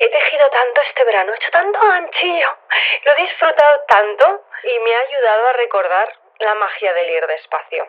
He tejido tanto este verano, he hecho tanto ganchillo, lo he disfrutado tanto y me ha ayudado a recordar la magia del ir despacio.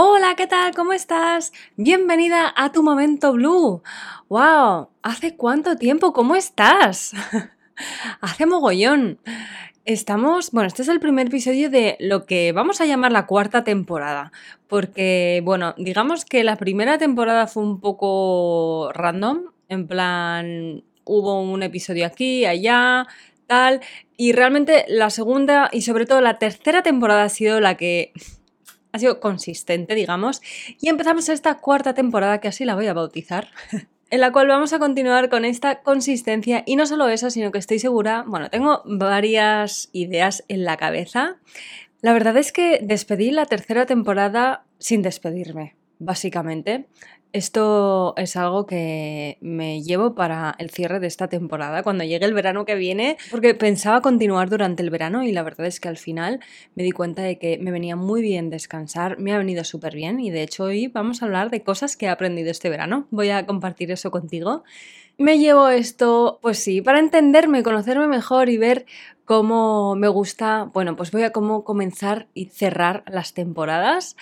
Hola, ¿qué tal? ¿Cómo estás? Bienvenida a tu momento blue. ¡Wow! ¿Hace cuánto tiempo? ¿Cómo estás? Hace mogollón. Estamos, bueno, este es el primer episodio de lo que vamos a llamar la cuarta temporada, porque, bueno, digamos que la primera temporada fue un poco random, en plan, hubo un episodio aquí, allá, tal, y realmente la segunda y sobre todo la tercera temporada ha sido la que ha sido consistente, digamos, y empezamos esta cuarta temporada, que así la voy a bautizar, en la cual vamos a continuar con esta consistencia y no solo eso, sino que estoy segura, bueno, tengo varias ideas en la cabeza. La verdad es que despedí la tercera temporada sin despedirme, básicamente. Esto es algo que me llevo para el cierre de esta temporada, cuando llegue el verano que viene, porque pensaba continuar durante el verano y la verdad es que al final me di cuenta de que me venía muy bien descansar, me ha venido súper bien y de hecho hoy vamos a hablar de cosas que he aprendido este verano. Voy a compartir eso contigo. Me llevo esto, pues sí, para entenderme, conocerme mejor y ver cómo me gusta, bueno, pues voy a cómo comenzar y cerrar las temporadas.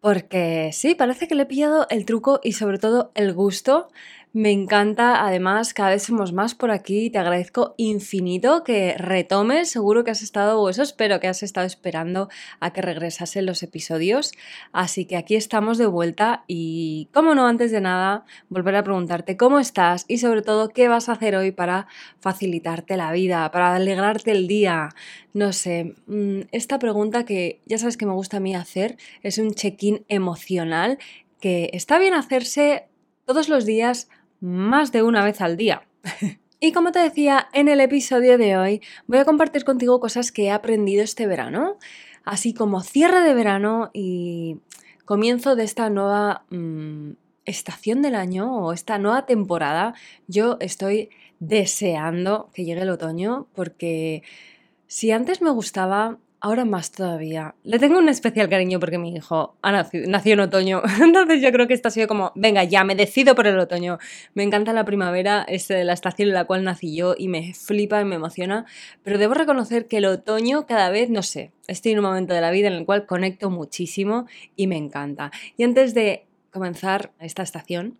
Porque sí, parece que le he pillado el truco y sobre todo el gusto. Me encanta, además, cada vez somos más por aquí. Te agradezco infinito que retomes. Seguro que has estado, o eso espero que has estado esperando a que regresasen los episodios. Así que aquí estamos de vuelta y, como no, antes de nada, volver a preguntarte cómo estás y sobre todo qué vas a hacer hoy para facilitarte la vida, para alegrarte el día. No sé, mm, esta pregunta que ya sabes que me gusta a mí hacer es un check-in emocional que está bien hacerse todos los días más de una vez al día. Y como te decía en el episodio de hoy, voy a compartir contigo cosas que he aprendido este verano, así como cierre de verano y comienzo de esta nueva mmm, estación del año o esta nueva temporada. Yo estoy deseando que llegue el otoño porque si antes me gustaba Ahora más todavía. Le tengo un especial cariño porque mi hijo ha nacido, nació en otoño. Entonces yo creo que esto ha sido como, venga, ya me decido por el otoño. Me encanta la primavera, es la estación en la cual nací yo y me flipa y me emociona. Pero debo reconocer que el otoño cada vez, no sé, estoy en un momento de la vida en el cual conecto muchísimo y me encanta. Y antes de comenzar esta estación,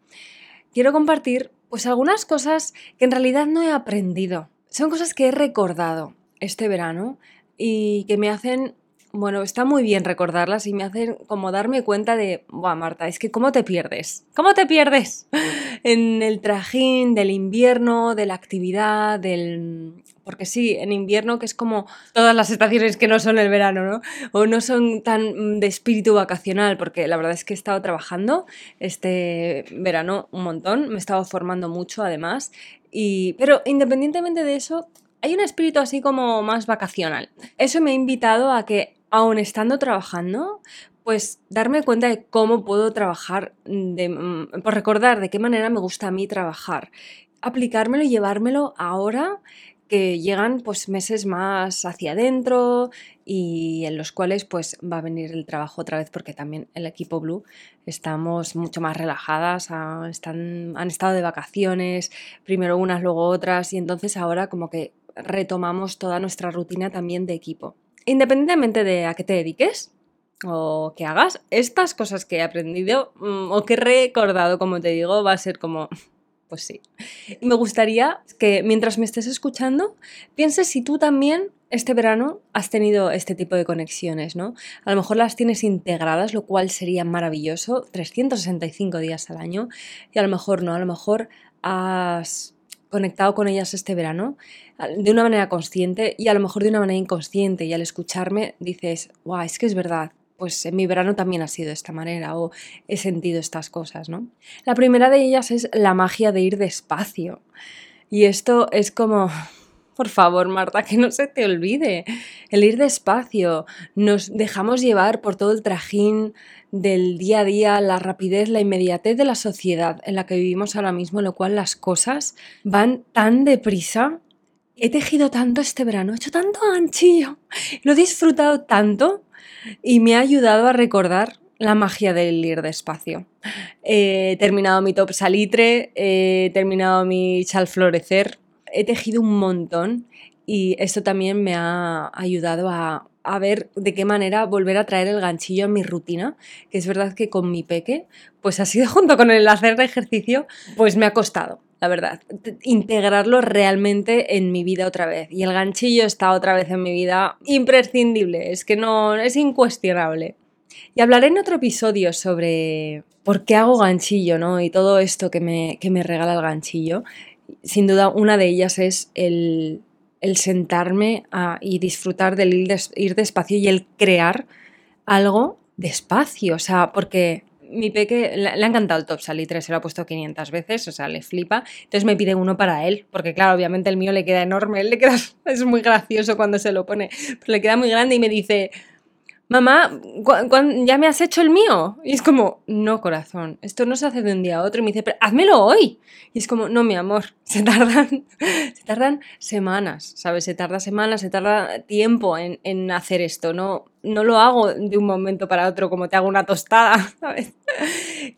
quiero compartir pues algunas cosas que en realidad no he aprendido. Son cosas que he recordado este verano y que me hacen bueno, está muy bien recordarlas y me hacen como darme cuenta de, Buah, Marta, es que ¿cómo te pierdes? ¿Cómo te pierdes? en el trajín del invierno, de la actividad, del... Porque sí, en invierno que es como todas las estaciones que no son el verano, ¿no? O no son tan de espíritu vacacional, porque la verdad es que he estado trabajando este verano un montón, me he estado formando mucho además, y... pero independientemente de eso, hay un espíritu así como más vacacional. Eso me ha invitado a que aún estando trabajando, pues darme cuenta de cómo puedo trabajar, de, mm, por recordar de qué manera me gusta a mí trabajar, aplicármelo y llevármelo ahora que llegan pues meses más hacia adentro y en los cuales pues va a venir el trabajo otra vez porque también el equipo Blue estamos mucho más relajadas, están, han estado de vacaciones, primero unas, luego otras y entonces ahora como que retomamos toda nuestra rutina también de equipo independientemente de a qué te dediques o que hagas, estas cosas que he aprendido mm, o que he recordado, como te digo, va a ser como, pues sí. Me gustaría que mientras me estés escuchando, pienses si tú también este verano has tenido este tipo de conexiones, ¿no? A lo mejor las tienes integradas, lo cual sería maravilloso, 365 días al año, y a lo mejor no, a lo mejor has conectado con ellas este verano de una manera consciente y a lo mejor de una manera inconsciente y al escucharme dices, wow, es que es verdad, pues en mi verano también ha sido de esta manera o he sentido estas cosas, ¿no? La primera de ellas es la magia de ir despacio. Y esto es como, por favor, Marta, que no se te olvide, el ir despacio. Nos dejamos llevar por todo el trajín del día a día, la rapidez, la inmediatez de la sociedad en la que vivimos ahora mismo, en lo cual las cosas van tan deprisa. He tejido tanto este verano, he hecho tanto anchillo, lo he disfrutado tanto y me ha ayudado a recordar la magia del ir despacio. He terminado mi top salitre, he terminado mi chal florecer, he tejido un montón y esto también me ha ayudado a ver de qué manera volver a traer el ganchillo a mi rutina, que es verdad que con mi peque, pues ha sido junto con el hacer ejercicio, pues me ha costado, la verdad, integrarlo realmente en mi vida otra vez. Y el ganchillo está otra vez en mi vida imprescindible, es que no, es incuestionable. Y hablaré en otro episodio sobre por qué hago ganchillo, ¿no? Y todo esto que me, que me regala el ganchillo. Sin duda, una de ellas es el sentarme y disfrutar del ir, despacio y el crear algo despacio. O sea, porque mi peque le, ha encantado el top salitre, se lo ha puesto 500 veces, o sea, le flipa. Entonces me pide uno para él, porque claro, obviamente el mío le queda enorme, él le queda, es muy gracioso cuando se lo pone, pero le queda muy grande y me dice, mamá, ¿ya me has hecho el mío? Y es como, no, corazón, esto no se hace de un día a otro. Y me dice, pero házmelo hoy. Y es como, no, mi amor, se tardan, se tardan semanas, ¿sabes? Se tarda semanas, se tarda tiempo en, en, hacer esto. No, no lo hago de un momento para otro como te hago una tostada, ¿sabes?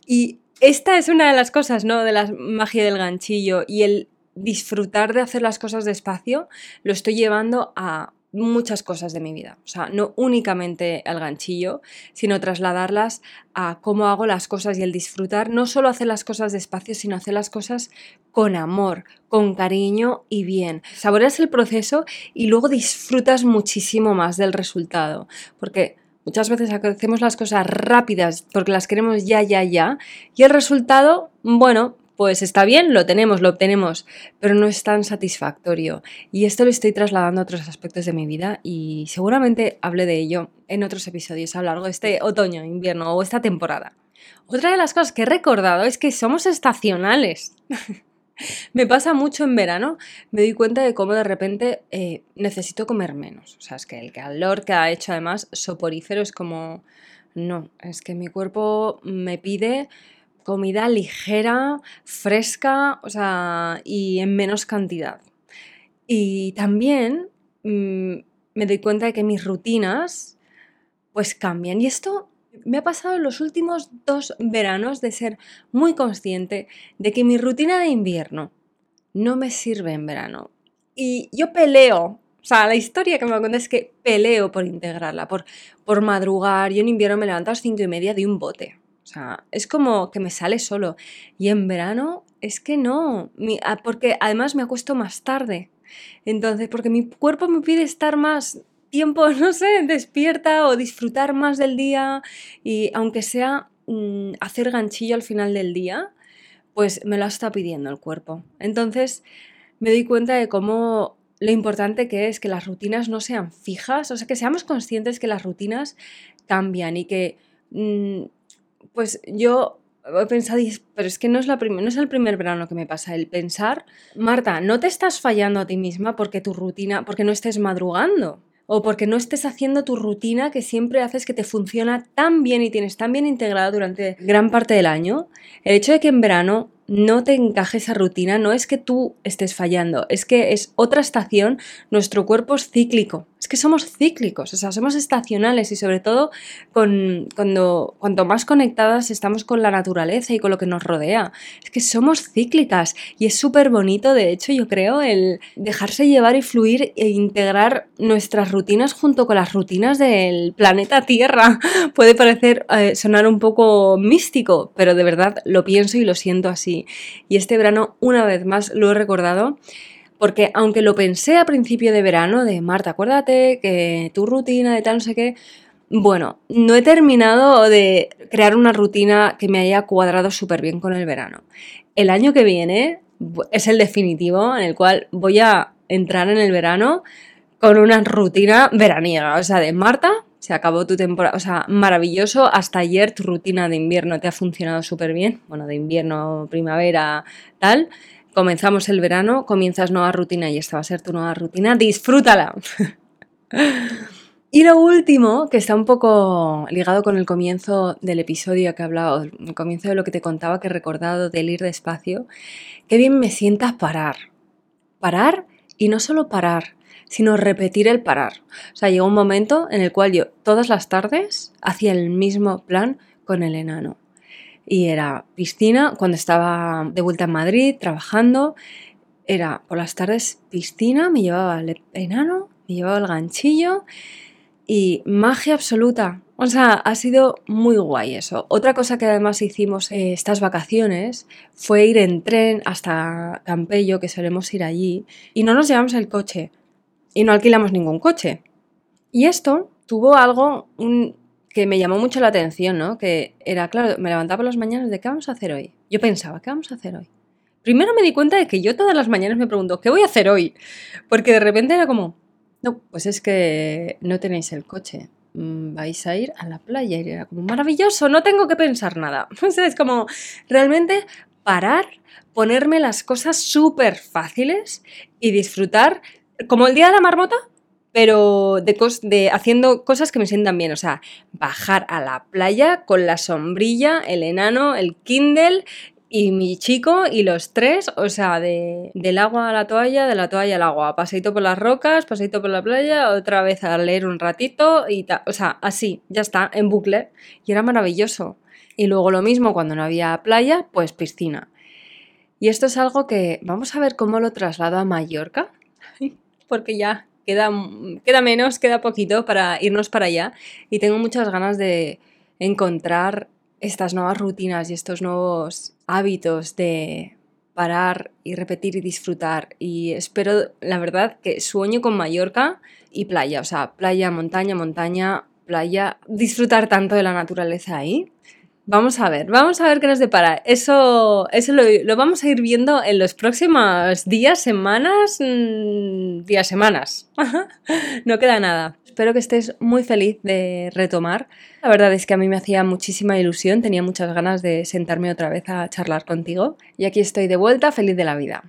Y esta es una de las cosas, ¿no? De la magia del ganchillo y el disfrutar de hacer las cosas despacio, lo estoy llevando a muchas cosas de mi vida. O sea, no únicamente al ganchillo, sino trasladarlas a cómo hago las cosas y el disfrutar, no solo hacer las cosas despacio, sino hacer las cosas con amor, con cariño y bien. Saboreas el proceso y luego disfrutas muchísimo más del resultado. Porque muchas veces hacemos las cosas rápidas porque las queremos ya, ya, ya. Y el resultado, bueno, pues está bien, lo tenemos, lo obtenemos, pero no es tan satisfactorio. Y esto lo estoy trasladando a otros aspectos de mi vida y seguramente hable de ello en otros episodios a lo largo de este otoño, invierno o esta temporada. Otra de las cosas que he recordado es que somos estacionales. me pasa mucho en verano, me doy cuenta de cómo de repente eh, necesito comer menos. O sea, es que el calor que ha hecho además soporífero es como, no, es que mi cuerpo me pide comida ligera, fresca, o sea, y en menos cantidad. Y también mm, me doy cuenta de que mis rutinas pues cambian. Y esto me ha pasado en los últimos dos veranos de ser muy consciente de que mi rutina de invierno no me sirve en verano. Y yo peleo. O sea, la historia que me cuenta es que peleo por integrarla, por, por madrugar. Yo en invierno me levanto a las cinco y media de un bote. Sea, es como que me sale solo. Y en verano es que no, ah, porque además me acuesto más tarde. Entonces, porque mi cuerpo me pide estar más tiempo, no sé, despierta o disfrutar más del día y aunque sea mm, hacer ganchillo al final del día, pues me lo está pidiendo el cuerpo. Entonces me doy cuenta de cómo lo importante que es que las rutinas no sean fijas, o sea, que seamos conscientes que las rutinas cambian y que, mm, pues yo he pensado, pero es que no es, la no es el primer verano que me pasa, el pensar, Marta, no te estás fallando a ti misma porque tu rutina, porque no estés madrugando o porque no estés haciendo tu rutina que siempre haces que te funciona tan bien y tienes tan bien integrada durante gran parte del año. El hecho de que en verano no te encaje esa rutina, no es que tú estés fallando, es que es otra estación, nuestro cuerpo es cíclico, es que somos cíclicos, o sea, somos estacionales y sobre todo cuando, cuanto más conectadas estamos con la naturaleza y con lo que nos rodea, es que somos cíclicas y es súper bonito, de hecho, yo creo, el dejarse llevar y fluir e integrar nuestras rutinas junto con las rutinas del planeta Tierra. Puede parecer eh, sonar un poco místico, pero de verdad lo pienso y lo siento así. Y este verano, una vez más, lo he recordado. Porque aunque lo pensé a principio de verano, de Marta, acuérdate que tu rutina de tal no sé qué, bueno, no he terminado de crear una rutina que me haya cuadrado súper bien con el verano. El año que viene es el definitivo en el cual voy a entrar en el verano con una rutina veraniega, o sea, de Marta, se acabó tu temporada, o sea, maravilloso. Hasta ayer tu rutina de invierno te ha funcionado súper bien. Bueno, de invierno, primavera, tal. Comenzamos el verano, comienzas nueva rutina y esta va a ser tu nueva rutina. Disfrútala. y lo último, que está un poco ligado con el comienzo del episodio que he hablado, el comienzo de lo que te contaba que he recordado del ir despacio, qué bien me sientas parar. Parar y no solo parar, sino repetir el parar. O sea, llegó un momento en el cual yo todas las tardes hacía el mismo plan con el enano. Y era piscina, cuando estaba de vuelta en Madrid trabajando, era por las tardes piscina, me llevaba el enano, me llevaba el ganchillo y magia absoluta. O sea, ha sido muy guay eso. Otra cosa que además hicimos eh, estas vacaciones fue ir en tren hasta Campello, que solemos ir allí, y no nos llevamos el coche y no alquilamos ningún coche. Y esto tuvo algo que me llamó mucho la atención, ¿no? Que era, claro, me levantaba las mañanas de qué vamos a hacer hoy. Yo pensaba, ¿qué vamos a hacer hoy? Primero me di cuenta de que yo todas las mañanas me pregunto, ¿qué voy a hacer hoy? Porque de repente era como, no, pues es que no tenéis el coche. Mm, vais a ir a la playa y era como maravilloso, no tengo que pensar nada. O sea, es como realmente parar, ponerme las cosas súper fáciles y disfrutar como el día de la marmota, pero de, de, haciendo cosas que me sientan bien. O sea, bajar a la playa con la sombrilla, el enano, el Kindle y mi chico y los tres, o sea, de, del agua a la toalla, de la toalla al agua, paseito por las rocas, paseito por la playa, otra vez a leer un ratito y tal. O sea, así, ya está, en bucle. Y era maravilloso. Y luego lo mismo cuando no había playa, pues piscina. Y esto es algo que vamos a ver cómo lo traslado a Mallorca porque ya queda, queda menos, queda poquito para irnos para allá y tengo muchas ganas de encontrar estas nuevas rutinas y estos nuevos hábitos de parar y repetir y disfrutar. Y espero, la verdad, que sueño con Mallorca y playa, o sea, playa, montaña, montaña, playa, disfrutar tanto de la naturaleza ahí. Vamos a ver, vamos a ver qué nos depara. Eso, eso lo, vamos a ir viendo en los próximos días, semanas, mm, días, semanas. no queda nada. Espero que estés muy feliz de retomar. La verdad es que a mí me hacía muchísima ilusión, tenía muchas ganas de sentarme otra vez a charlar contigo. Y aquí estoy de vuelta, feliz de la vida.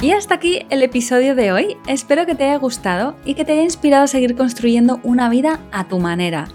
Y hasta aquí el episodio de hoy. Espero que te haya gustado y que te haya inspirado a seguir construyendo una vida a tu manera